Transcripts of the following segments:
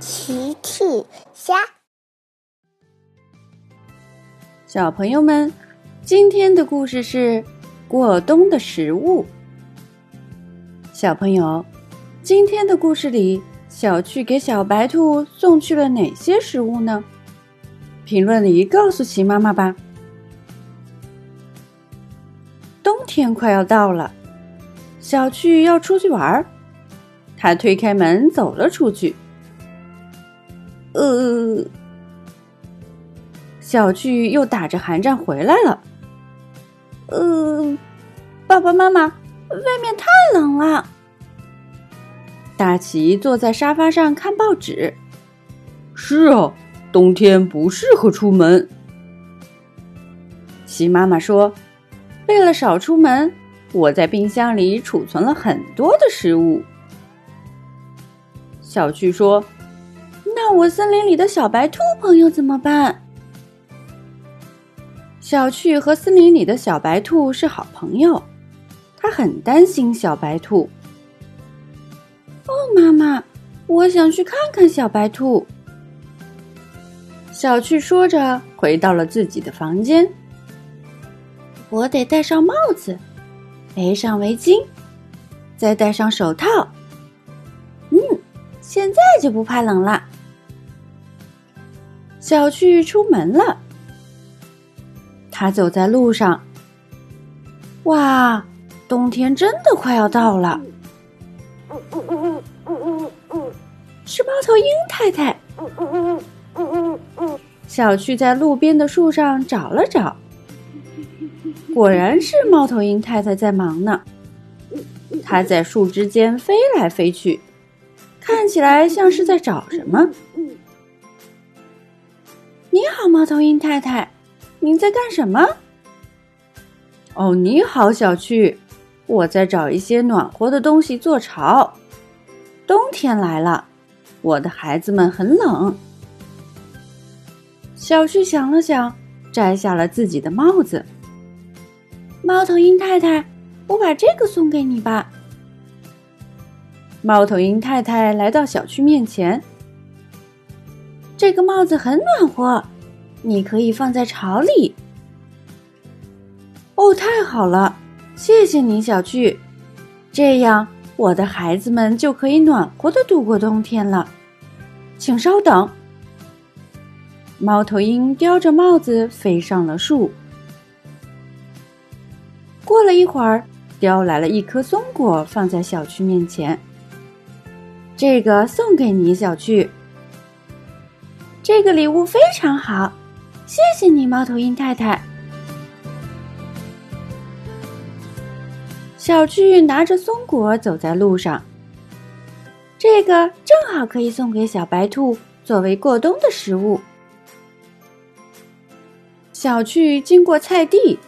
奇趣虾，小朋友们，今天的故事是过冬的食物。小朋友，今天的故事里，小趣给小白兔送去了哪些食物呢？评论里告诉奇妈妈吧。冬天快要到了，小趣要出去玩儿，他推开门走了出去。呃，小趣又打着寒战回来了。呃，爸爸妈妈，外面太冷了。大奇坐在沙发上看报纸。是啊，冬天不适合出门。奇妈妈说：“为了少出门，我在冰箱里储存了很多的食物。”小趣说。那我森林里的小白兔朋友怎么办？小趣和森林里的小白兔是好朋友，他很担心小白兔。哦，妈妈，我想去看看小白兔。小趣说着，回到了自己的房间。我得戴上帽子，围上围巾，再戴上手套。嗯，现在就不怕冷了。小趣出门了，他走在路上。哇，冬天真的快要到了！是猫头鹰太太。小趣在路边的树上找了找，果然是猫头鹰太太在忙呢。它在树枝间飞来飞去，看起来像是在找什么。你好，猫头鹰太太，您在干什么？哦，你好，小趣，我在找一些暖和的东西做巢。冬天来了，我的孩子们很冷。小旭想了想，摘下了自己的帽子。猫头鹰太太，我把这个送给你吧。猫头鹰太太来到小旭面前。这个帽子很暖和，你可以放在巢里。哦，太好了，谢谢你，小趣。这样，我的孩子们就可以暖和的度过冬天了。请稍等。猫头鹰叼着帽子飞上了树。过了一会儿，叼来了一颗松果，放在小趣面前。这个送给你，小趣。这个礼物非常好，谢谢你，猫头鹰太太。小趣拿着松果走在路上，这个正好可以送给小白兔作为过冬的食物。小趣经过菜地，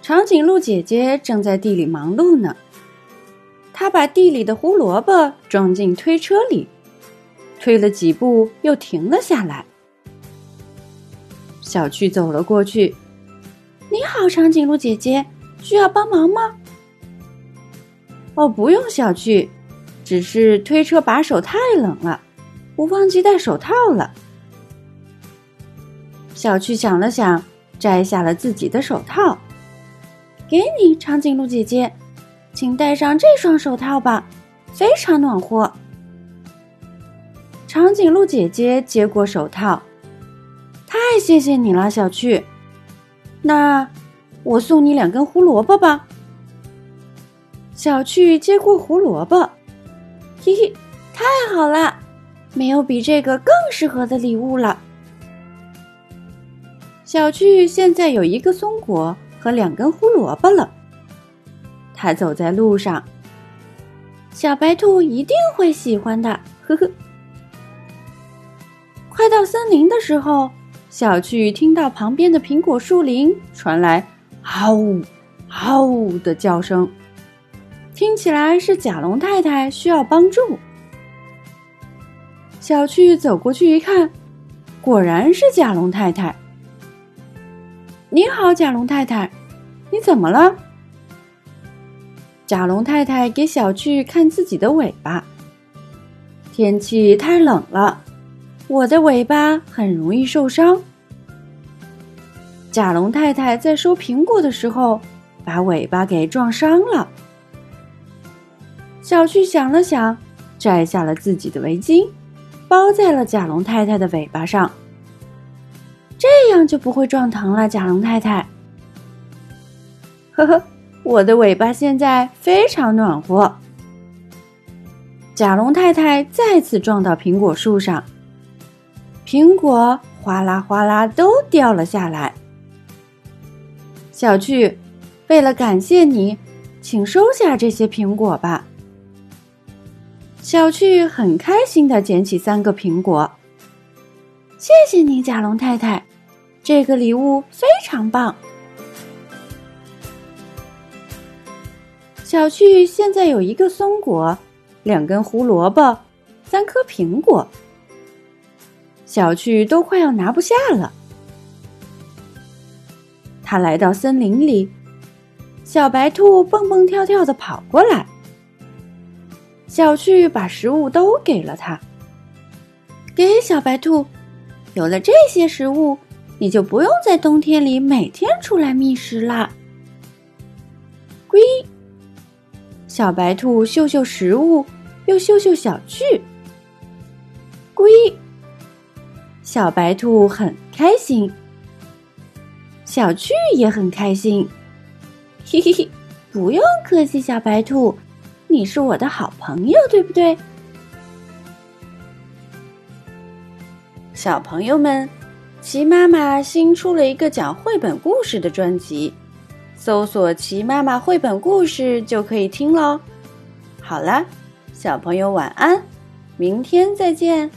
长颈鹿姐姐正在地里忙碌呢。她把地里的胡萝卜装进推车里。推了几步，又停了下来。小趣走了过去。“你好，长颈鹿姐姐，需要帮忙吗？”“哦，不用，小趣，只是推车把手太冷了，我忘记戴手套了。”小趣想了想，摘下了自己的手套。“给你，长颈鹿姐姐，请戴上这双手套吧，非常暖和。”长颈鹿姐姐接过手套，太谢谢你了，小趣。那我送你两根胡萝卜吧。小趣接过胡萝卜，嘿嘿，太好啦，没有比这个更适合的礼物了。小趣现在有一个松果和两根胡萝卜了。他走在路上，小白兔一定会喜欢的，呵呵。快到森林的时候，小趣听到旁边的苹果树林传来“嗷呜，嗷呜”的叫声，听起来是甲龙太太需要帮助。小趣走过去一看，果然是甲龙太太。你好，甲龙太太，你怎么了？甲龙太太给小趣看自己的尾巴。天气太冷了，我的尾巴很容易受伤。甲龙太太在收苹果的时候，把尾巴给撞伤了。小旭想了想，摘下了自己的围巾，包在了甲龙太太的尾巴上，这样就不会撞疼了。甲龙太太，呵呵，我的尾巴现在非常暖和。甲龙太太再次撞到苹果树上，苹果哗啦哗啦都掉了下来。小趣，为了感谢你，请收下这些苹果吧。小趣很开心的捡起三个苹果。谢谢你，甲龙太太，这个礼物非常棒。小趣现在有一个松果，两根胡萝卜，三颗苹果。小趣都快要拿不下了。他来到森林里，小白兔蹦蹦跳跳的跑过来。小趣把食物都给了他，给小白兔。有了这些食物，你就不用在冬天里每天出来觅食啦。龟，小白兔嗅嗅食物，又嗅嗅小趣。龟，小白兔很开心。小趣也很开心，嘿嘿嘿，不用客气，小白兔，你是我的好朋友，对不对？小朋友们，齐妈妈新出了一个讲绘本故事的专辑，搜索“齐妈妈绘本故事”就可以听喽。好了，小朋友晚安，明天再见。